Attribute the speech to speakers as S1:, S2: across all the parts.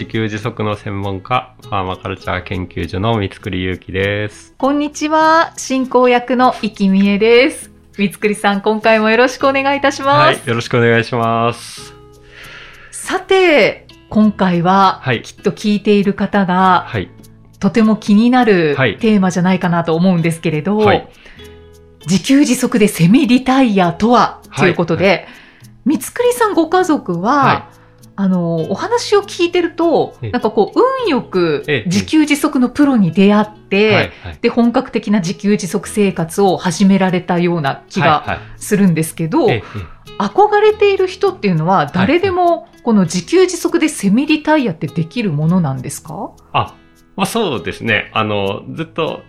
S1: 自給自足の専門家、ファーマカルチャー研究所の三つくりゆうきです。
S2: こんにちは。進行役の生きみえです。三つくりさん今回もよろしくお願いいたします、
S1: はい、よろしくお願いします。
S2: さて今回は、
S1: はい。
S2: きっと聞いている方が
S1: はい。
S2: とても気になる
S1: はい。
S2: テーマじゃないかなと思うんですけれど、
S1: はい。
S2: 自給自足でセミリタイヤとは、
S1: はい。
S2: ということで、三つくりさんご家族は、
S1: は
S2: あの、お話を聞いてると、
S1: ええ。
S2: なんかこう、運よく
S1: ええ。
S2: 自給自足のプロに出会って。で、本格的な自給自足生活を始められたような気がするんですけど、
S1: ええ
S2: 憧れている人っていうのは、誰でもこの自給自足でセミリタイヤってできるものなんですか？
S1: あ、まあそうですね。あの、ずっと、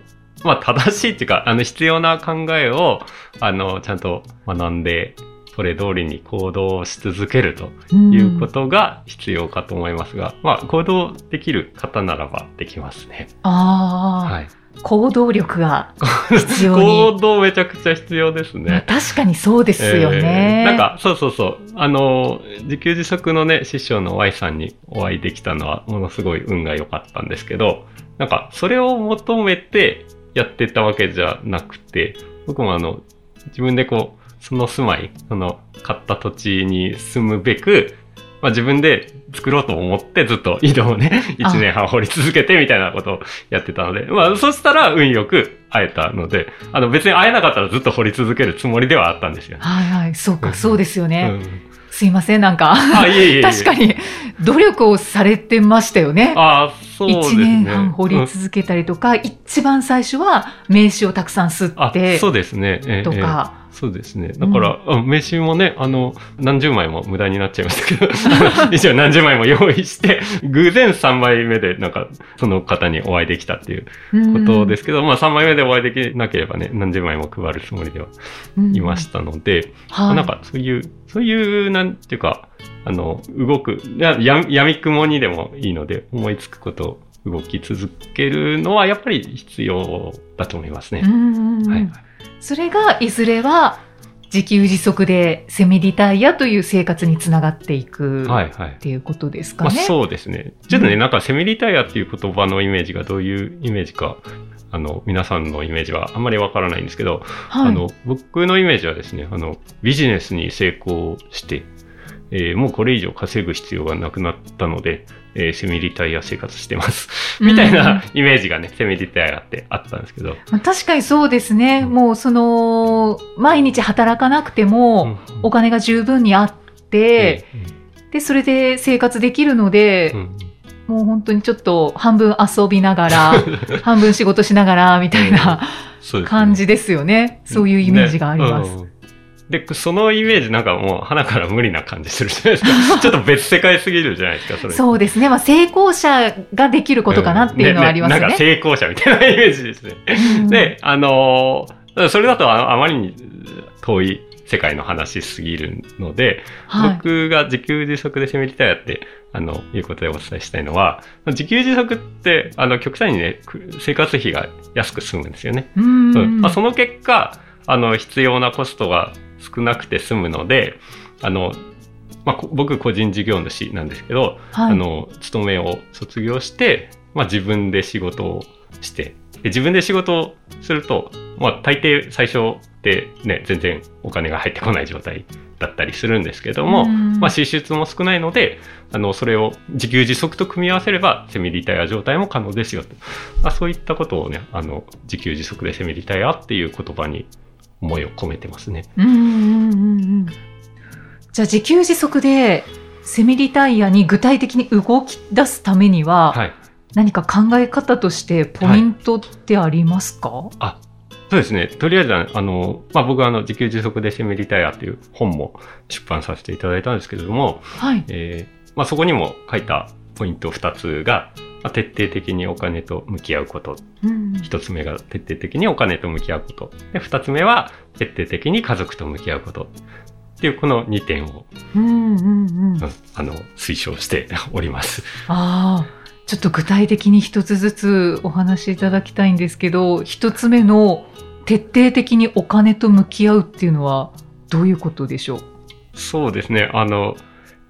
S1: まあ正しいっていうか、あの、必要な考えを、あの、ちゃんと学んで、それ通りに行動し続けるということが必要かと思いますが、まあ行動できる方ならばできますね。
S2: ああ、
S1: はい。
S2: 行動力が必要に
S1: 行動めちゃくちゃ必要ですね。
S2: まあ確かにそうですよね。
S1: えーなんか、そうそうそう。あの、自給自足のね、師匠の Y さんにお会いできたのは、ものすごい運が良かったんですけど、なんか、それを求めてやってたわけじゃなくて、僕もあの、自分でこう、その住まい、その、買った土地に住むべく、まあ自分で作ろうと思ってずっと井戸をね、1年半掘り続けてみたいなことをやってたので、まあそしたら運よく会えたので、あの別に会えなかったらずっと掘り続けるつもりではあったんですよね。
S2: はいはい、そうか、
S1: うん
S2: そうですよね。
S1: うん
S2: すいません、なんか。
S1: あ、いえいえいえ。
S2: 確か。に、努力をされてましたよね。
S1: あそうです
S2: 一
S1: ね。
S2: 年半掘り
S1: うん
S2: 続けたりとか、一番最初は名刺をたくさん吸
S1: あ
S2: って、
S1: そうですね。ええ
S2: とか、
S1: ええそうですね。だから、あ名刺もね、あの、何十枚も無駄になっちゃいましたけど、一応何十枚も用意して、偶然3枚目で、なんか、その方にお会いできたっていうことですけど、まあ3枚目でお会いできなければね、何十枚も配るつもりでは
S2: うん
S1: いましたので、
S2: はい。
S1: なんかそういう、そういう、なんていうか、あの、動く、いやや闇雲にでもいいので、思いつくことを動き続けるのは、やっぱり必要だと思いますね
S2: う。んうんうん
S1: はい。
S2: それが、いずれは、自給自足でセミリタイヤという生活につながっていく
S1: はい、はい
S2: っ。ていうことですか
S1: まあ、
S2: ね。
S1: そうですね。ちょっとね、
S2: うん
S1: なんかセミリタイヤっていう言葉のイメージがどういうイメージか、あの、皆さんのイメージはあんまりわからないんですけど、
S2: はい、
S1: あの、僕のイメージはですね、あの、ビジネスに成功して、えーもうこれ以上稼ぐ必要がなくなったので、えーセミリタイヤ生活してます。みたいなイメージがね、セミリタイヤってあったんですけど。
S2: まあ確かにそうですね。もうその、毎日働かなくても、お金が十分にあって、で、それで生活できるので
S1: う、ん
S2: もう本当にちょっと半分遊びながら、半分仕事しながら、みたいな感じですよね。そういうイメージがあります。
S1: ねうんで、そのイメージなんかもう、鼻から無理な感じするじゃないですか。ちょっと別世界すぎるじゃないですか、それ。
S2: そうですね。まあ、成功者ができることかなっていうのはありますね。
S1: なんか成功者みたいなイメージですね。
S2: うん
S1: で、あのーそれだとああまりに遠い世界の話すぎるので、
S2: はい。
S1: 僕が自給自足で攻めりたいやって、あの、いうことでお伝えしたいのは、自給自足って、あの、極端にね、く生活費が安く済むんですよね。
S2: うん
S1: うんまあ、その結果、あの、必要なコストが少なくて済むので、あの、まあ、こ僕個人事業主なんですけど、
S2: はい
S1: あの、勤めを卒業して、まあ、自分で仕事をして、で自分で仕事をすると、まあ、大抵最初ってね、全然お金が入ってこない状態だったりするんですけども、
S2: うん
S1: まあ、支出も少ないので、あの、それを自給自足と組み合わせれば、セミリタイア状態も可能ですよと。まあ、そういったことをね、あの、自給自足でセミリタイアっていう言葉に思いを込めてますね。
S2: うんうんうんうんじゃあ自給自足でセミリタイヤに具体的に動き出すためには、
S1: はい。
S2: 何か考え方としてポイントってありますか、
S1: あ、そうですね。とりあえず、あの、まあ、僕はあの、自給自足でセミリタイアっていう本も出版させていただいたんですけれども、
S2: はい。
S1: えーまあ、そこにも書いたポイント2つが、まあ、徹底的にお金と向き合うこと。
S2: うん
S1: 一つ目が徹底的にお金と向き合うこと。で、二つ目は徹底的に家族と向き合うこと。っていうこの2点を、
S2: うんうんうん
S1: うんあの、推奨しております。
S2: ああ、ちょっと具体的に一つずつお話しいただきたいんですけど、一つ目の徹底的にお金と向き合うっていうのはどういうことでしょう？
S1: そうですね。あの、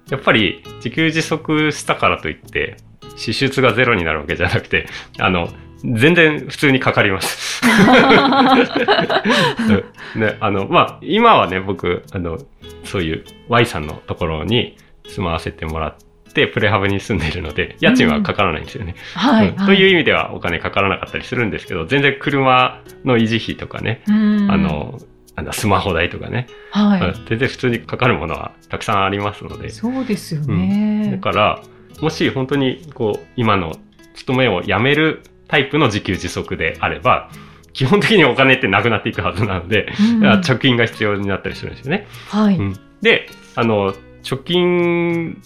S1: やっぱり自給自足したからといって、支出がゼロになるわけじゃなくて、あの、全然普通にかかります。う んね、あの、まあ、今はね、僕、あの、そういう Y さんのところに住まわせてもらって、プレハブに住んでいるので、家賃はかからないんですよね。
S2: はい、
S1: うんという意味ではお金かからなかったりするんですけど、全然車の維持費とかね、
S2: うん
S1: あ、の、あのスマホ代とかね、
S2: は
S1: うん全然普通にかかるものはたくさんありますので
S2: い。、そうですよね。
S1: だから、もし本当にこう、今の勤めを辞めるタイプの自給自足であれば、基本的にお金ってなくなっていくはずなので、
S2: うん
S1: 貯金が必要になったりするんですよね。
S2: はい、
S1: うんで、あの、貯金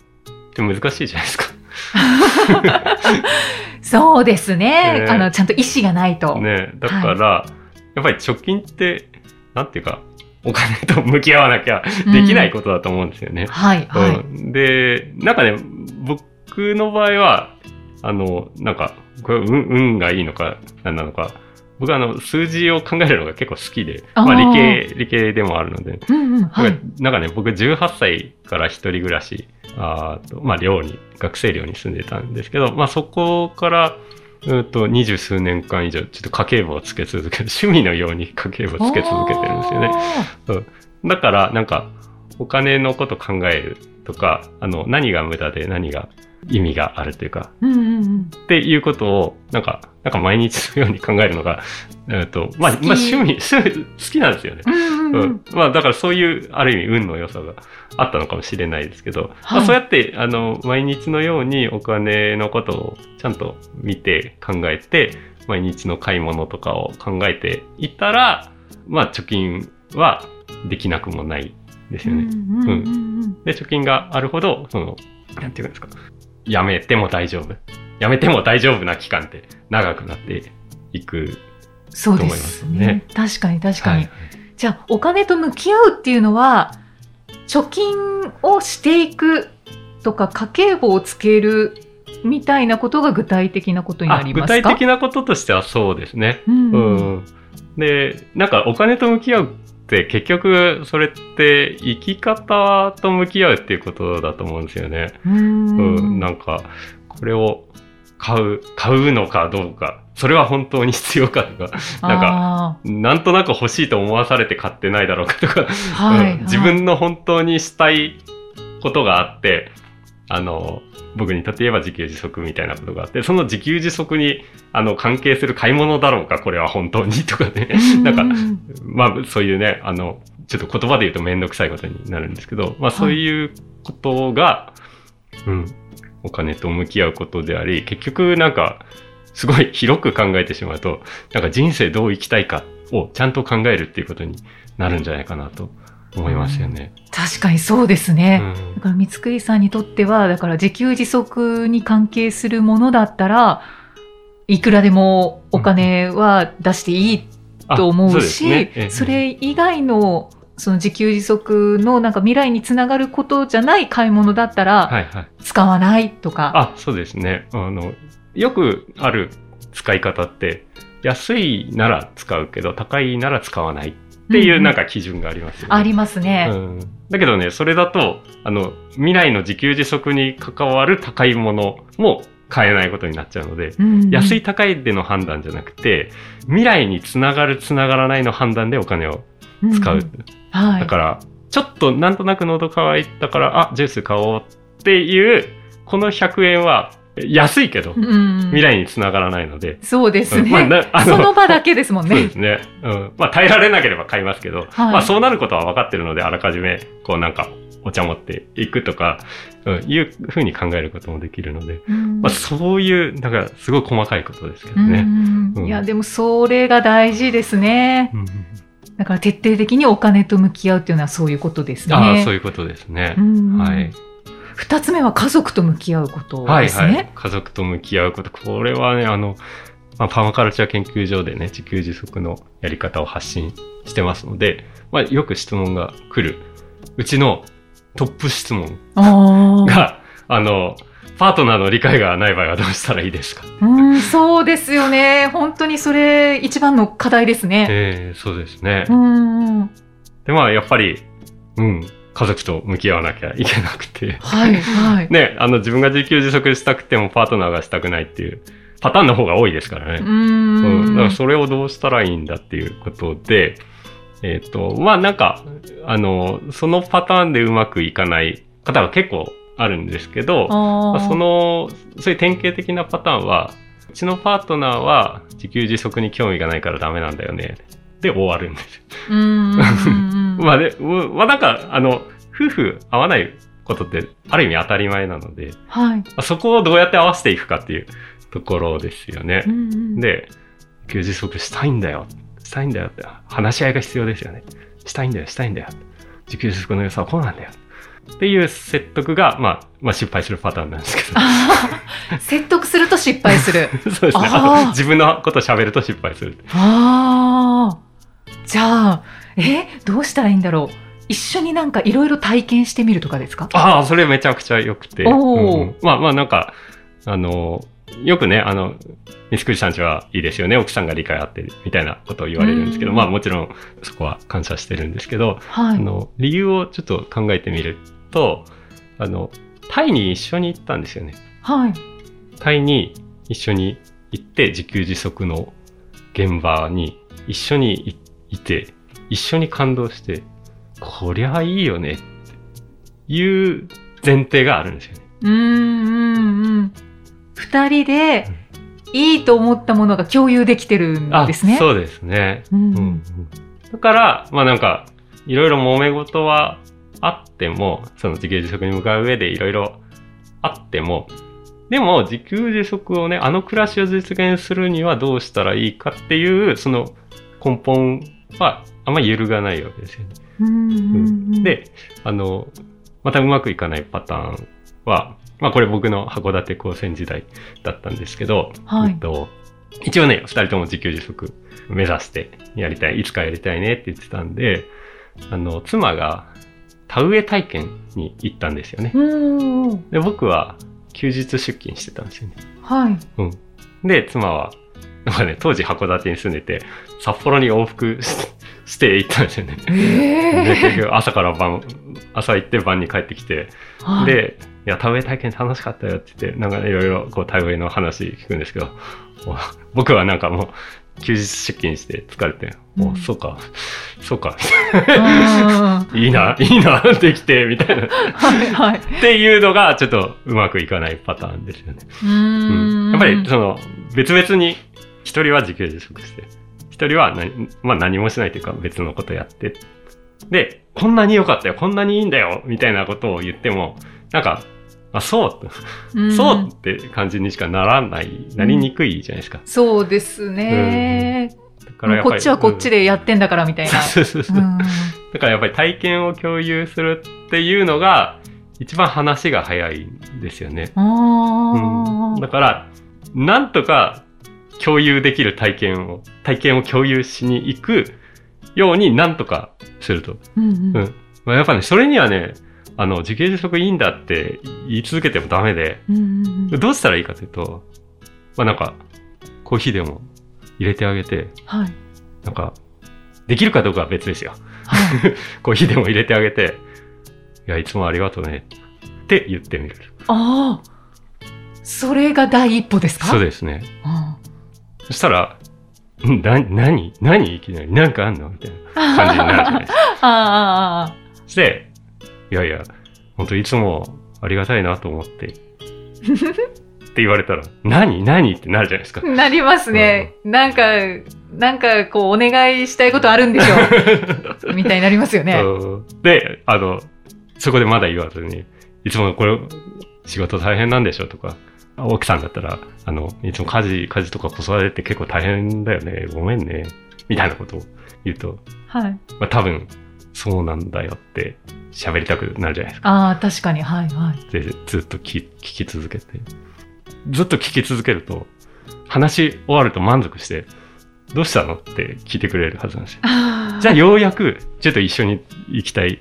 S1: って難しいじゃないですか。
S2: そうですね、
S1: ね
S2: あの。ちゃんと意思がないと。
S1: ねだから、やっぱり貯金って、なんていうか、お金と向き合わなきゃできないことだと思うんですよね。
S2: はい、はい。
S1: うん、で、なんかね、僕の場合は、あの、なんか、これ運運がいいのか、何なのか、僕はあの、数字を考えるのが結構好きで、
S2: あー。
S1: まあ理系、理系でもあるので、
S2: うんうん、はい。
S1: なんかね、僕18歳から一人暮らし、あーとまあ寮に、学生寮に住んでたんですけど、まあそこから、うんと、二十数年間以上、ちょっと家計簿をつけ続ける、趣味のように家計簿をつけ続けてるんですよね。だから、なんか、お金のこと考えるとか、あの、何が無駄で何が意味があるというか、
S2: うんうんうん。
S1: っていうことを、なんか、なんか毎日のように考えるのが、えっと、まあ、まあ、趣味、趣味、好きなんですよね。
S2: うんうん
S1: う
S2: うんん。
S1: まあ、だからそういう、ある意味、運の良さがあったのかもしれないですけど、
S2: はい
S1: まあ、そうやって、あの、毎日のようにお金のことをちゃんと見て考えて、毎日の買い物とかを考えていったら、まあ、貯金はできなくもないですよね。
S2: うんうんうんうん
S1: で、貯金があるほど、その、なんていうんですか、やめても大丈夫。やめても大丈夫な期間って長くなっていく
S2: そうで
S1: と思いますす
S2: ね
S1: ね。
S2: 確かに確かに。
S1: はい
S2: じゃあ、お金と向き合うっていうのは、貯金をしていくとか、家計簿をつけるみたいなことが具体的なことにな
S1: あ
S2: りますか？
S1: 具体的なこととしてはそうですね。
S2: うん
S1: う
S2: うん
S1: ん。で、なんかお金と向き合うって結局それって生き方と向き合うっていうことだと思うんですよね。
S2: う
S1: うん。
S2: ん
S1: なんか、これを買う、買うのかどうか、それは本当に必要かとか、なんか、
S2: あ
S1: なんとなく欲しいと思わされて買ってないだろうかとか、
S2: ーはい、
S1: うん自分の本当にしたいことがあって、あの、僕にとって言えば自給自足みたいなことがあって、その自給自足にあの関係する買い物だろうか、これは本当にとかね。なんか、まあそういうね、あの、ちょっと言葉で言うとめんどくさいことになるんですけど、まあそういうことが、うん、お金と向き合うことであり、結局なんか、すごい広く考えてしまうと、なんか人生どう生きたいかをちゃんと考えるっていうことになるんじゃないかなと思いますよね。
S2: 確かにそうですね。
S1: うん
S2: だから三つくりさんにとっては、だから自給自足に関係するものだったら、いくらでもお金は出していいと思うし、
S1: あそうねええ
S2: それ以外のその自給自足のなんか未来につながることじゃない買い物だったら
S1: はいはい。
S2: 使わないとか。
S1: あ、そうですね。あの、よくある使い方って、安いなら使うけど、高いなら使わないっていうなん
S2: か、
S1: か基準がありますよね。
S2: ありますね。
S1: うん、だけどね、それだと、あの、未来の自給自足に関わる高いものも買えないことになっちゃうので、
S2: うん
S1: 安い高いでの判断じゃなくて、未来につながるつながらないの判断でお金を使う。
S2: んはい。
S1: だから、ちょっとなんとなく喉乾いたから、あ、ジュース買おうっていう、この100円は安いけど、
S2: うん
S1: 未来につながらないので、
S2: そうですね。
S1: うんまあ
S2: その場だけですもんね
S1: そうで。すね。うん。まあ耐えられなければ買いますけど、
S2: はい
S1: まあそうなることは分かってるので、あらかじめ、こうなんか、お茶持っていくとか、うん、いうふうに考えることもできるので、
S2: うん
S1: まあそういう、だからすごい細かいことですけど
S2: う
S1: ね。
S2: ん
S1: うん
S2: いや、でもそれが大事ですね。
S1: うん
S2: だから徹底的にお金と向き合うっていうのはそういうことですね。
S1: ああ、そういうことですね
S2: う。ん
S1: はい。
S2: 二つ目は家族と向き合うこと
S1: はい
S2: ですね。
S1: はい。家族と向き合うこと。これはね、あの、まあ、パーマカルチャー研究所でね、自給自足のやり方を発信してますので、まあ、よく質問が来る。うちのトップ質問。が、あの、パートナーの理解がない場合はどうしたらいいですか？
S2: うん、そうですよね。本当にそれ一番の課題ですね。
S1: ええそうですね。
S2: うん。
S1: で、まあ、やっぱり、うん、家族と向き合わなきゃいけなくて。
S2: はい、はい。
S1: ね、あの、自分が自給自足したくてもパートナーがしたくないっていうパターンの方が多いですからね。
S2: う
S1: うん、だから
S2: ん。
S1: それをどうしたらいいんだっていうことで、えっ、と、まあなんか、あの、そのパターンでうまくいかない方が結構あるんですけど、ま
S2: あ
S1: あその、そういう典型的なパターンは、うちのパートナーは自給自足に興味がないからダメなんだよね。で終わるんです。
S2: うん。
S1: まあで、うまあなんか、あの、夫婦合わないことってある意味当たり前なので、
S2: はい。
S1: まあそこをどうやって合わせていくかっていうところですよね
S2: う。んうん、
S1: で、自給自足したいんだよ。したいんだよって、話し合いが必要ですよね。したいんだよ、したいんだよ。自給自足の良さはこうなんだよ。っていう説得が、まあ、まあ失敗するパターンなんですけど。
S2: 説得すると失敗する。
S1: そうですね。自分のこと喋ると失敗する。
S2: ああ。じゃあ、え、どうしたらいいんだろう？一緒になんかいろいろ体験してみるとかですか？
S1: ああ、それめちゃくちゃ良くて。うんまあまあなんか、あの、よくね、あの、ミスクリさんちはいいですよね、奥さんが理解あってるみたいなことを言われるんですけど、
S2: うん
S1: まあもちろんそこは感謝してるんですけど、
S2: はい。
S1: あの、理由をちょっと考えてみると、あの、タイに一緒に行ったんですよね。
S2: はい。
S1: タイに一緒に行って自給自足の現場に一緒にいいて、一緒に感動して、こりゃいいよねっていう前提があるんですよね。
S2: うんうんうん。二人でいいと思ったものが共有できてるんですね。
S1: そうですね。
S2: うん
S1: うんうんだから、まあなんか、いろいろ揉め事はあっても、その自給自足に向かう上でいろいろあっても、でも自給自足をね、あの暮らしを実現するにはどうしたらいいかっていう、その根本はあんま揺るがないわけですよね。
S2: うんうんうん、
S1: で、あの、またうまくいかないパターンは、まあこれ僕の函館高専時代だったんですけど、
S2: はい
S1: えっと、一応ね、二人とも自給自足目指してやりたい、いつかやりたいねって言ってたんで、あの、妻が田植え体験に行ったんですよね。
S2: うんうん
S1: で、僕は休日出勤してたんですよね。
S2: はい。
S1: で、妻は、なんかね、当時函館に住んでて、札幌に往復しして 行ったんですよね。で、結
S2: え
S1: 局朝から晩、朝行って晩に帰ってきて、
S2: ー、はい、
S1: で、いや、田植え体験楽しかったよって言って、なんかね、いろいろこう田植えの話聞くんですけど、お僕はなんかもう、休日出勤して疲れて、お、
S2: うん
S1: そうか、そうか、
S2: うん
S1: いいな、いいな、できて、みたいな。っ
S2: はいはい。
S1: ていうのが、ちょっとうまくいかないパターンですよね。
S2: う
S1: うん
S2: ん
S1: やっぱり、その、別々に、一人は自給自足して、一人は何、まあ何もしないというか別のことやって、で、こんなに良かったよ、こんなにいいんだよ、みたいなことを言っても、なんか、あ、そう、
S2: うん
S1: そうって感じにしかならない、なりにくいじゃないですか。
S2: そうですね。
S1: だから
S2: こっちはこっちでやってんだからみたいな。
S1: だからやっぱり体験を共有するっていうのが、一番話が早いんですよね。
S2: あ
S1: うん
S2: ー
S1: だから、なんとか共有できる体験を、体験を共有しに行くようになんとかすると。
S2: うんうん
S1: うんまあ、やっぱね、それにはね、あの、自給自足いいんだって言い続けてもダメで、
S2: うんうんうん
S1: どうしたらいいかというと、まあなんか、コーヒーでも入れてあげて、
S2: はい。
S1: なんか、できるかどうかは別ですよ。
S2: はい
S1: コーヒーでも入れてあげて、いや、いつもありがとうね。って言ってみる。
S2: ああ。それが第一歩ですか？
S1: そうですね。
S2: あ
S1: そしたら、んな、なに何いきなりなんかあんの？みたいな感じになるじゃないですか。
S2: ああ
S1: して、いやいや、本当いつもありがたいなと思って。って言われたら、何何ってなるじゃないですか
S2: あ。。なりますね。なんか、なんかこうお願いしたいことあるんでしょう。みたいになりますよね。
S1: で、あの、そこでまだ言わずに、いつもこれ、仕事大変なんでしょとか、奥さんだったら、あの、いつも家事、家事とか子育てって結構大変だよね。ごめんね。みたいなことを言うと、
S2: はい。
S1: まあ多分、そうなんだよって喋りたくなるじゃないですか。
S2: ああ、確かに。はいはい。
S1: で、ずっと聞聞き続けて。ずっと聞き続けると、話終わると満足して、どうしたのって聞いてくれるはずなんですよ。じゃあようやく、ちょっと一緒に行きたい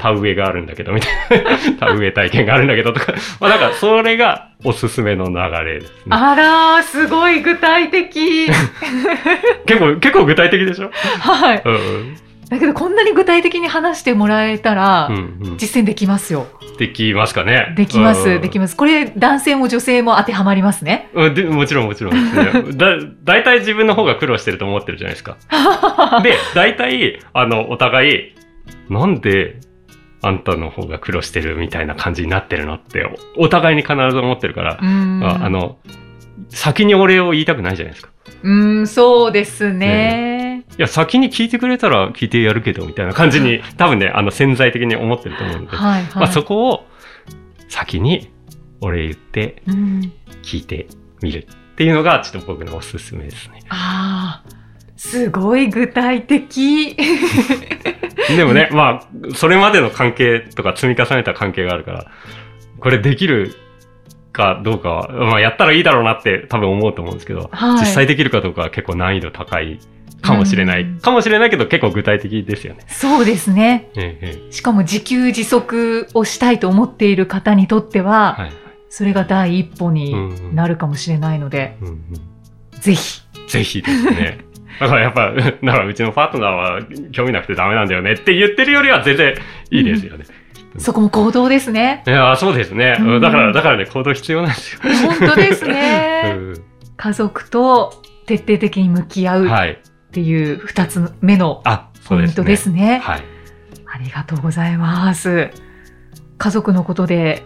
S1: 田植えがあるんだけど、みたいな。田植え体験があるんだけどとか。まあなんか、それがおすすめの流れですね。
S2: あらー、すごい具体的。
S1: 結構、結構具体的でしょ？
S2: はい。
S1: うん
S2: だけど、こんなに具体的に話してもらえたら、
S1: うん。うんうん。
S2: 実践できますよ。
S1: できますかね
S2: できます、
S1: うん
S2: できます。これ、男性も女性も当てはまりますね。
S1: うんでもちろんもちろんですね。だ、大体自分の方が苦労してると思ってるじゃないですか。で、大体、あの、お互い、なんで、あんたの方が苦労してるみたいな感じになってるのって、おお互いに必ず思ってるから、
S2: うん。
S1: ああの、先にお礼を言いたくないじゃないですか。
S2: うん、そうですね。
S1: いや、先に聞いてくれたら聞いてやるけど、みたいな感じに、多分ね、あの、潜在的に思ってると思うので、
S2: はいはい。
S1: まあそこを、先にお礼言って、
S2: うん、
S1: 聞いてみるっていうのが、ちょっと僕のおすすめですね。
S2: ああ、すごい具体的。
S1: でもね、まあ、それまでの関係とか積み重ねた関係があるから、これできるかどうかは、まあ、やったらいいだろうなって多分思うと思うんですけど、
S2: はい
S1: 実際できるかどうかは結構難易度高いかもしれない。
S2: うん
S1: かもしれないけど結構具体的ですよね。
S2: そうですね。しかも自給自足をしたいと思っている方にとっては、
S1: はい。
S2: それが第一歩に
S1: うん
S2: なるかもしれないので、
S1: うんうん
S2: ぜひ。
S1: ぜひですね。だからやっぱ、だからうちのパートナーは興味なくてダメなんだよねって言ってるよりは全然いいですよね。
S2: そこも行動ですね。
S1: いや、そうですね。
S2: うん
S1: だから、だからね、行動必要なんですよ。
S2: 本当ですね。
S1: う
S2: 家族と徹底的に向き合う
S1: はい。
S2: ていう二つ目の。ポイントですね。
S1: はい。
S2: ありがとうございます。家族のことで、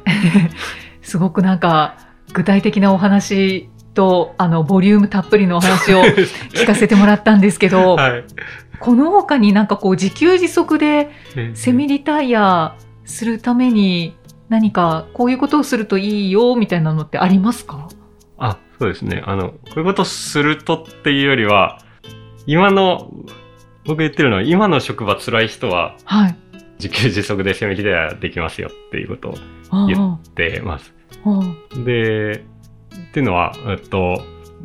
S2: すごくなんか具体的なお話と、あの、ボリュームたっぷりのお話を聞かせてもらったんですけど、
S1: はい。
S2: この他になんかこう自給自足でセミリタイヤするために何かこういうことをするといいよみたいなのってありますか？
S1: あ、そうですね。あの、こういうことするとっていうよりは、今の、僕言ってるのは、今の職場辛い人は、
S2: はい。
S1: 自給自足でセミリタイヤできますよっていうことを
S2: あ
S1: 言
S2: あ
S1: ってます。
S2: あ
S1: で、っていうのは、えっと、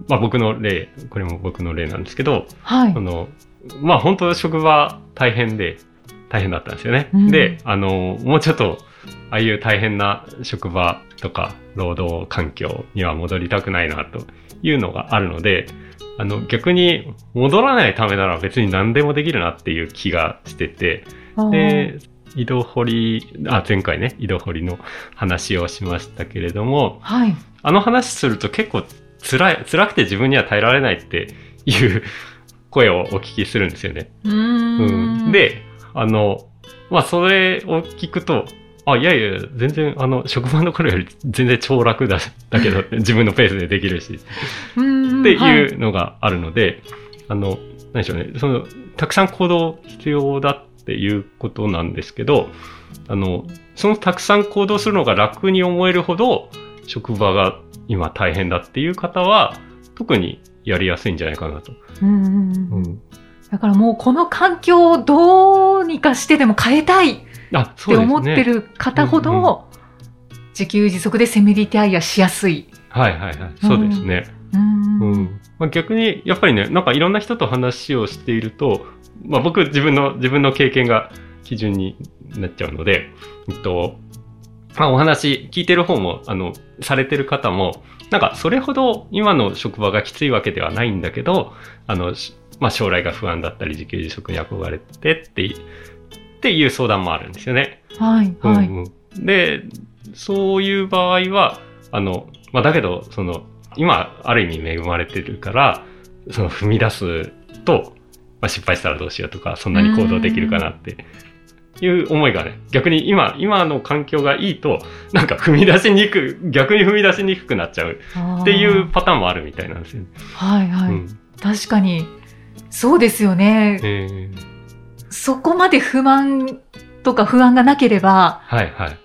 S1: まあ僕の例、これも僕の例なんですけど、
S2: あはい
S1: あ。の、まあ本当職場大変で、大変だったんですよね。
S2: うん
S1: で、あの、もうちょっと、ああいう大変な職場とか労働環境には戻りたくないなというのがあるので、あの、逆に戻らないためなら別に何でもできるなっていう気がしてて、で、井戸掘り、あ、前回ね、井戸掘りの話をしましたけれども、
S2: はい。
S1: あの話すると結構辛い、辛くて自分には耐えられないっていう声をお聞きするんですよね。
S2: うー
S1: うん
S2: ん。、
S1: で、あの、まあ、それを聞くと、あ、いやいや、全然、あの、職場の頃より全然超楽だ、だけど、自分のペースでできるし、
S2: うん
S1: って
S2: はい
S1: いうのがあるので、あの、何でしょうね、その、たくさん行動必要だっていうことなんですけど、あの、そのたくさん行動するのが楽に思えるほど、職場が今大変だっていう方は、特にやりやすいんじゃないかなと。
S2: うんうんうん
S1: うん。
S2: だからもうこの環境をどうにかしてでも変えたいっ
S1: あ、
S2: て。思ってる方ほ
S1: うん
S2: ど、自給自足でセミリタイヤしやすい。
S1: はいはいはい。そうですね。
S2: うん
S1: うんまあ、逆に、やっぱりね、なんかいろんな人と話をしていると、まあ、僕、自分の、自分の経験が基準になっちゃうので、えっと、まあ、お話聞いてる方も、あの、されてる方も、なんかそれほど今の職場がきついわけではないんだけど、あの、しまあ、将来が不安だったり、自給自足に憧れてってい、っていう相談もあるんですよね。
S2: はい、はい。
S1: うんうんで、そういう場合は、あの、まあ、だけど、その、今、ある意味恵まれてるから、その踏み出すと、まあ、失敗したらどうしようとか、そんなに行動できるかなっていう思いがね、逆に今、今の環境がいいと、なんか踏み出しにくく、逆に踏み出しにくくなっちゃうっていうパターンもあるみたいなんですよね。
S2: はい、はい。
S1: うん
S2: 確かに。そうですよね。
S1: えー
S2: そこまで不満とか不安がなければ、
S1: はいはい。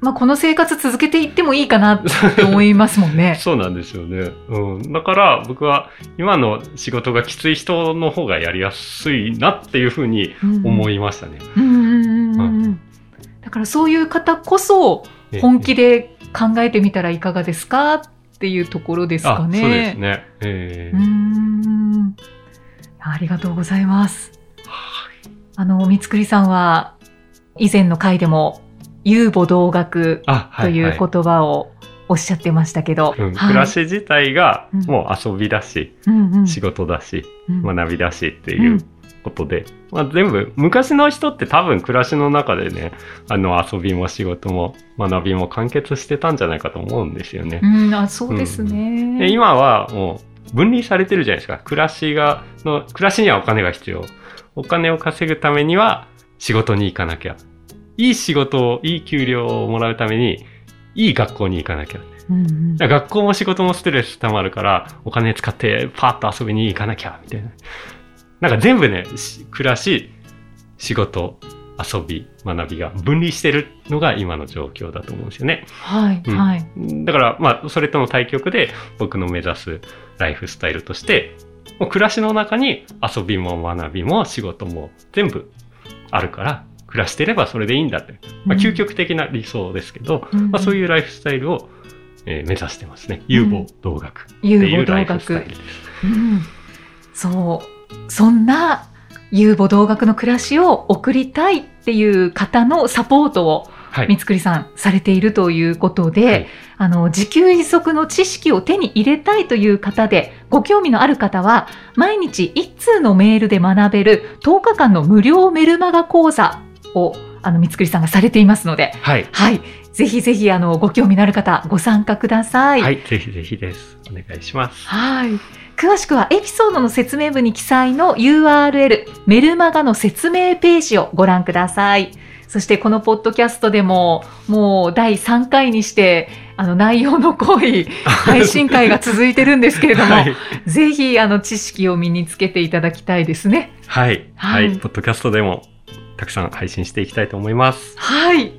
S2: まあ、この生活続けていってもいいかなって思いますもんね。
S1: そうなんですよね。うん。だから僕は今の仕事がきつい人の方がやりやすいなっていうふうに思いましたね。
S2: うんうんうんうんだからそういう方こそ本気で考えてみたらいかがですかっていうところですかね。
S1: あそうですね。え
S2: うーんありがとうございます。あの、三つくりさんは以前の回でも遊母同学という
S1: はい。
S2: 言葉をおっしゃってましたけど、
S1: うん、
S2: はい。
S1: 暮らし自体が
S2: うん。
S1: もう遊びだし、
S2: うんうん。
S1: 仕事だし、
S2: うん。
S1: 学びだしっていうことで、まあ、全部昔の人って多分暮らしの中でねあの遊びも仕事も学びも完結してたんじゃないかと思うんですよね。
S2: うん、あそうですね。
S1: で今はもう分離されてるじゃないですか。暮らしがの暮らしにはお金が必要お金を稼ぐためには仕事に行かなきゃいい仕事をいい給料をもらうためにいい学校に行かなきゃ
S2: うんうん
S1: 学校も仕事もストレス溜まるから、お金使ってパーッと遊びに行かなきゃ、みたいな。なんか全部ね、し暮らし、仕事、遊び、学びが分離してるのが今の状況だと思うんですよね。
S2: はい、
S1: うん
S2: はい。
S1: だから、まあ、それとの対極で、僕の目指すライフスタイルとして、もう暮らしの中に遊びも学びも仕事も全部あるから、暮らしてればそれでいいんだって。まあ、
S2: うん
S1: 究極的な理想ですけど、
S2: うん
S1: まあ、そういうライフスタイルを、えー目指してますね。有望同学って
S2: 遊
S1: いうライ
S2: 母同学
S1: フスタイル。です。
S2: うん、そう。そんな遊母同学の暮らしを送りたいっていう方のサポートを
S1: はい。
S2: 三つくりさんされているということで、
S1: はい
S2: あの、自給自足の知識を手に入れたいという方で、ご興味のある方は、毎日一通のメールで学べる10日間の無料メルマガ講座を、あの、三つくりさんがされていますので、
S1: はい。
S2: はい。ぜひぜひ、あの、ご興味のある方、ご参加ください。
S1: はい。ぜひぜひです。お願いします。
S2: はい。詳しくはエピソードの説明文に記載の URL、メルマガの説明ページをご覧ください。そしてこのポッドキャストでも、もう第3回にして、あの内容の濃い 配信会が続いてるんですけれども、
S1: はい。
S2: ぜひあの知識を身につけていただきたいですね。
S1: はい。
S2: は
S1: はいい。ポッドキャストでもたくさん配信していきたいと思います。
S2: はい。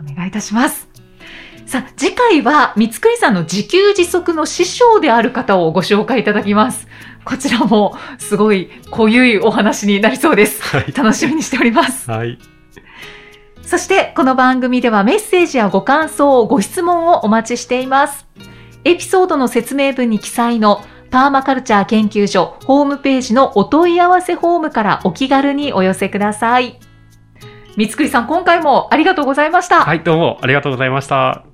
S2: お願いいたします。さあ、次回は、三つくりさんの自給自足の師匠である方をご紹介いただきます。こちらも、すごい濃ゆいお話になりそうです。
S1: はい。
S2: 楽しみにしております。
S1: はい。
S2: そして、この番組ではメッセージやご感想、ご質問をお待ちしています。エピソードの説明文に記載のパーマカルチャー研究所ホームページのお問い合わせフォームからお気軽にお寄せください。三つくりさん、今回もありがとうございました。
S1: はい。どうもありがとうございました。